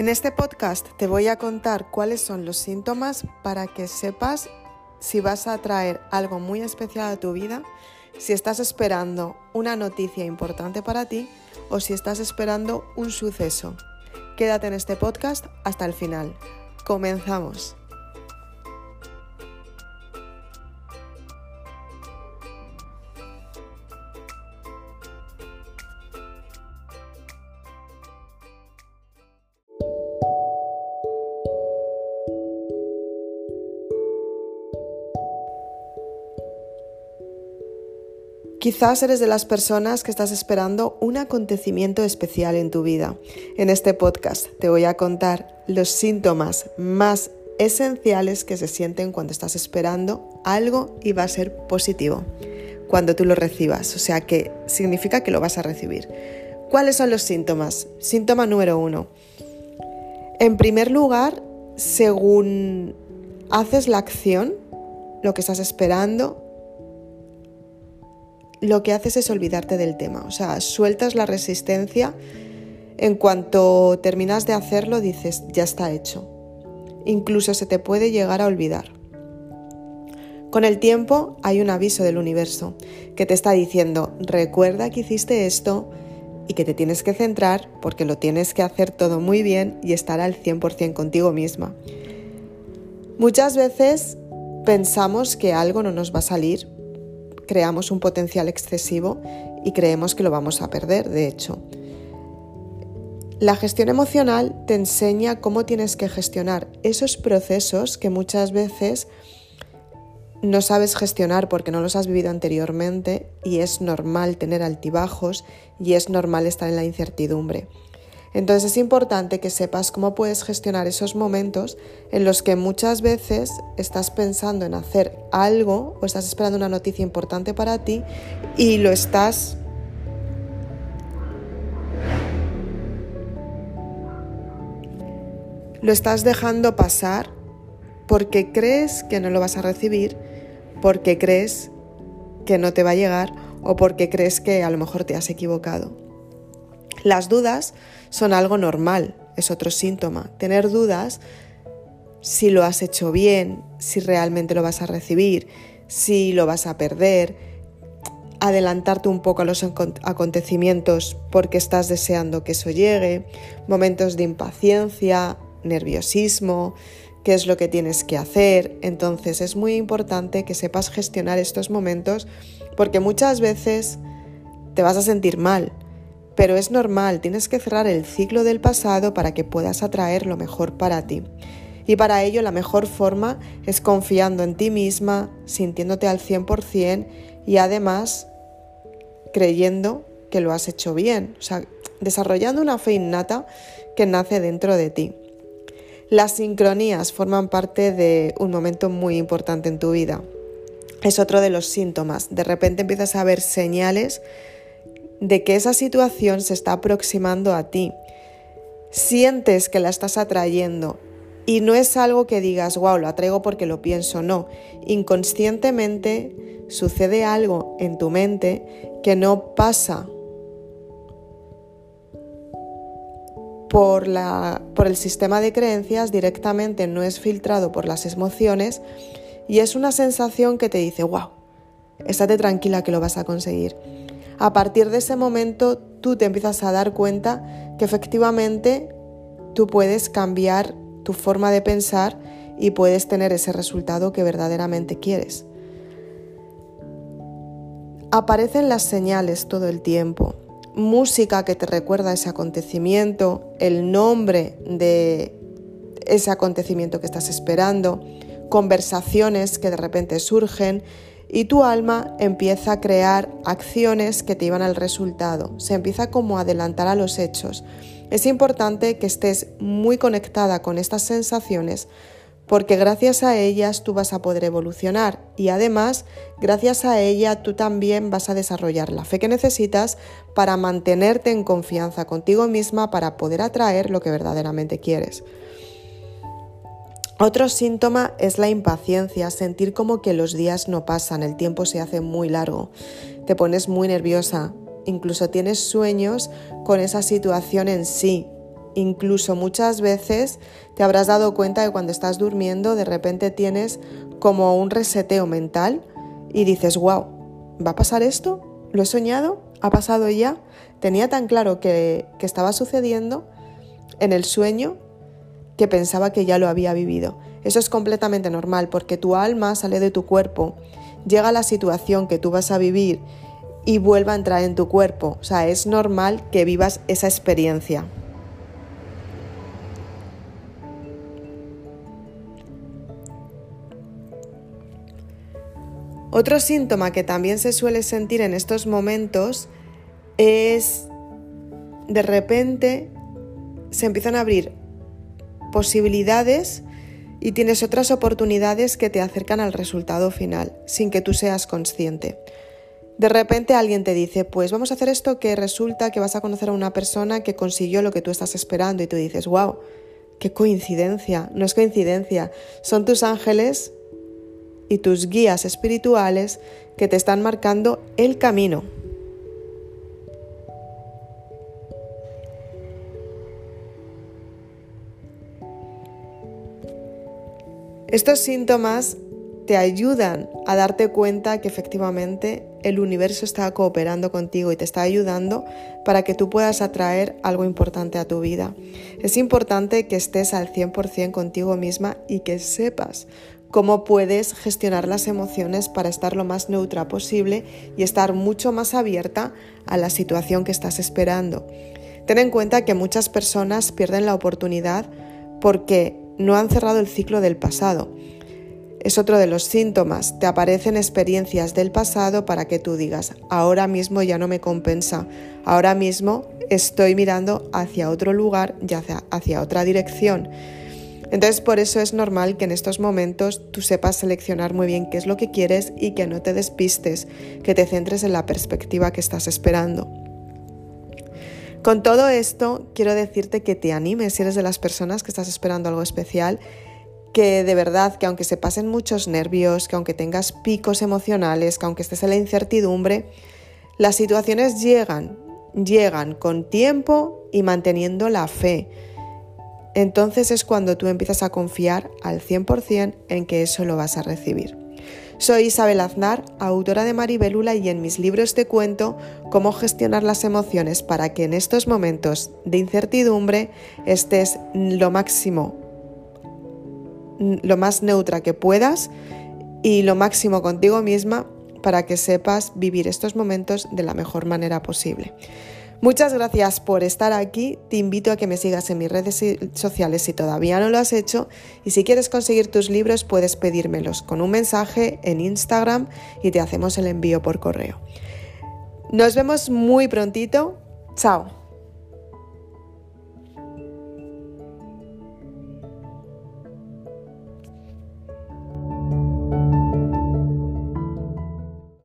En este podcast te voy a contar cuáles son los síntomas para que sepas si vas a traer algo muy especial a tu vida, si estás esperando una noticia importante para ti o si estás esperando un suceso. Quédate en este podcast hasta el final. Comenzamos. Quizás eres de las personas que estás esperando un acontecimiento especial en tu vida. En este podcast te voy a contar los síntomas más esenciales que se sienten cuando estás esperando algo y va a ser positivo cuando tú lo recibas. O sea que significa que lo vas a recibir. ¿Cuáles son los síntomas? Síntoma número uno. En primer lugar, según haces la acción, lo que estás esperando, lo que haces es olvidarte del tema, o sea, sueltas la resistencia, en cuanto terminas de hacerlo dices, ya está hecho. Incluso se te puede llegar a olvidar. Con el tiempo hay un aviso del universo que te está diciendo, recuerda que hiciste esto y que te tienes que centrar porque lo tienes que hacer todo muy bien y estar al 100% contigo misma. Muchas veces pensamos que algo no nos va a salir creamos un potencial excesivo y creemos que lo vamos a perder, de hecho. La gestión emocional te enseña cómo tienes que gestionar esos procesos que muchas veces no sabes gestionar porque no los has vivido anteriormente y es normal tener altibajos y es normal estar en la incertidumbre. Entonces es importante que sepas cómo puedes gestionar esos momentos en los que muchas veces estás pensando en hacer algo o estás esperando una noticia importante para ti y lo estás lo estás dejando pasar porque crees que no lo vas a recibir, porque crees que no te va a llegar o porque crees que a lo mejor te has equivocado. Las dudas son algo normal, es otro síntoma. Tener dudas si lo has hecho bien, si realmente lo vas a recibir, si lo vas a perder, adelantarte un poco a los acontecimientos porque estás deseando que eso llegue, momentos de impaciencia, nerviosismo, qué es lo que tienes que hacer. Entonces es muy importante que sepas gestionar estos momentos porque muchas veces te vas a sentir mal, pero es normal, tienes que cerrar el ciclo del pasado para que puedas atraer lo mejor para ti. Y para ello la mejor forma es confiando en ti misma, sintiéndote al 100% y además creyendo que lo has hecho bien, o sea, desarrollando una fe innata que nace dentro de ti. Las sincronías forman parte de un momento muy importante en tu vida. Es otro de los síntomas. De repente empiezas a ver señales de que esa situación se está aproximando a ti. Sientes que la estás atrayendo y no es algo que digas, wow, lo atraigo porque lo pienso, no. Inconscientemente sucede algo en tu mente que no pasa por, la, por el sistema de creencias, directamente no es filtrado por las emociones y es una sensación que te dice, wow, estate tranquila que lo vas a conseguir a partir de ese momento tú te empiezas a dar cuenta que efectivamente tú puedes cambiar tu forma de pensar y puedes tener ese resultado que verdaderamente quieres. Aparecen las señales todo el tiempo, música que te recuerda ese acontecimiento, el nombre de ese acontecimiento que estás esperando, conversaciones que de repente surgen y tu alma empieza a crear acciones que te llevan al resultado, se empieza como a adelantar a los hechos. Es importante que estés muy conectada con estas sensaciones porque gracias a ellas tú vas a poder evolucionar y además gracias a ella tú también vas a desarrollar la fe que necesitas para mantenerte en confianza contigo misma para poder atraer lo que verdaderamente quieres. Otro síntoma es la impaciencia, sentir como que los días no pasan, el tiempo se hace muy largo, te pones muy nerviosa, incluso tienes sueños con esa situación en sí Incluso muchas veces te habrás dado cuenta que cuando estás durmiendo de repente tienes como un reseteo mental y dices, wow, ¿va a pasar esto? ¿Lo he soñado? ¿Ha pasado ya? Tenía tan claro que, que estaba sucediendo en el sueño que pensaba que ya lo había vivido. Eso es completamente normal porque tu alma sale de tu cuerpo, llega a la situación que tú vas a vivir y vuelva a entrar en tu cuerpo. O sea, es normal que vivas esa experiencia. Otro síntoma que también se suele sentir en estos momentos es de repente se empiezan a abrir posibilidades y tienes otras oportunidades que te acercan al resultado final sin que tú seas consciente. De repente alguien te dice, pues vamos a hacer esto que resulta que vas a conocer a una persona que consiguió lo que tú estás esperando y tú dices, wow, qué coincidencia, no es coincidencia, son tus ángeles y tus guías espirituales que te están marcando el camino. Estos síntomas te ayudan a darte cuenta que efectivamente el universo está cooperando contigo y te está ayudando para que tú puedas atraer algo importante a tu vida. Es importante que estés al 100% contigo misma y que sepas cómo puedes gestionar las emociones para estar lo más neutra posible y estar mucho más abierta a la situación que estás esperando. Ten en cuenta que muchas personas pierden la oportunidad porque no han cerrado el ciclo del pasado. Es otro de los síntomas. Te aparecen experiencias del pasado para que tú digas, ahora mismo ya no me compensa, ahora mismo estoy mirando hacia otro lugar y hacia, hacia otra dirección. Entonces por eso es normal que en estos momentos tú sepas seleccionar muy bien qué es lo que quieres y que no te despistes, que te centres en la perspectiva que estás esperando. Con todo esto, quiero decirte que te animes si eres de las personas que estás esperando algo especial, que de verdad, que aunque se pasen muchos nervios, que aunque tengas picos emocionales, que aunque estés en la incertidumbre, las situaciones llegan, llegan con tiempo y manteniendo la fe entonces es cuando tú empiezas a confiar al 100% en que eso lo vas a recibir. Soy Isabel Aznar, autora de Maribelula y en mis libros te cuento cómo gestionar las emociones para que en estos momentos de incertidumbre estés lo máximo, lo más neutra que puedas y lo máximo contigo misma para que sepas vivir estos momentos de la mejor manera posible. Muchas gracias por estar aquí. Te invito a que me sigas en mis redes sociales si todavía no lo has hecho. Y si quieres conseguir tus libros, puedes pedírmelos con un mensaje en Instagram y te hacemos el envío por correo. Nos vemos muy prontito. Chao.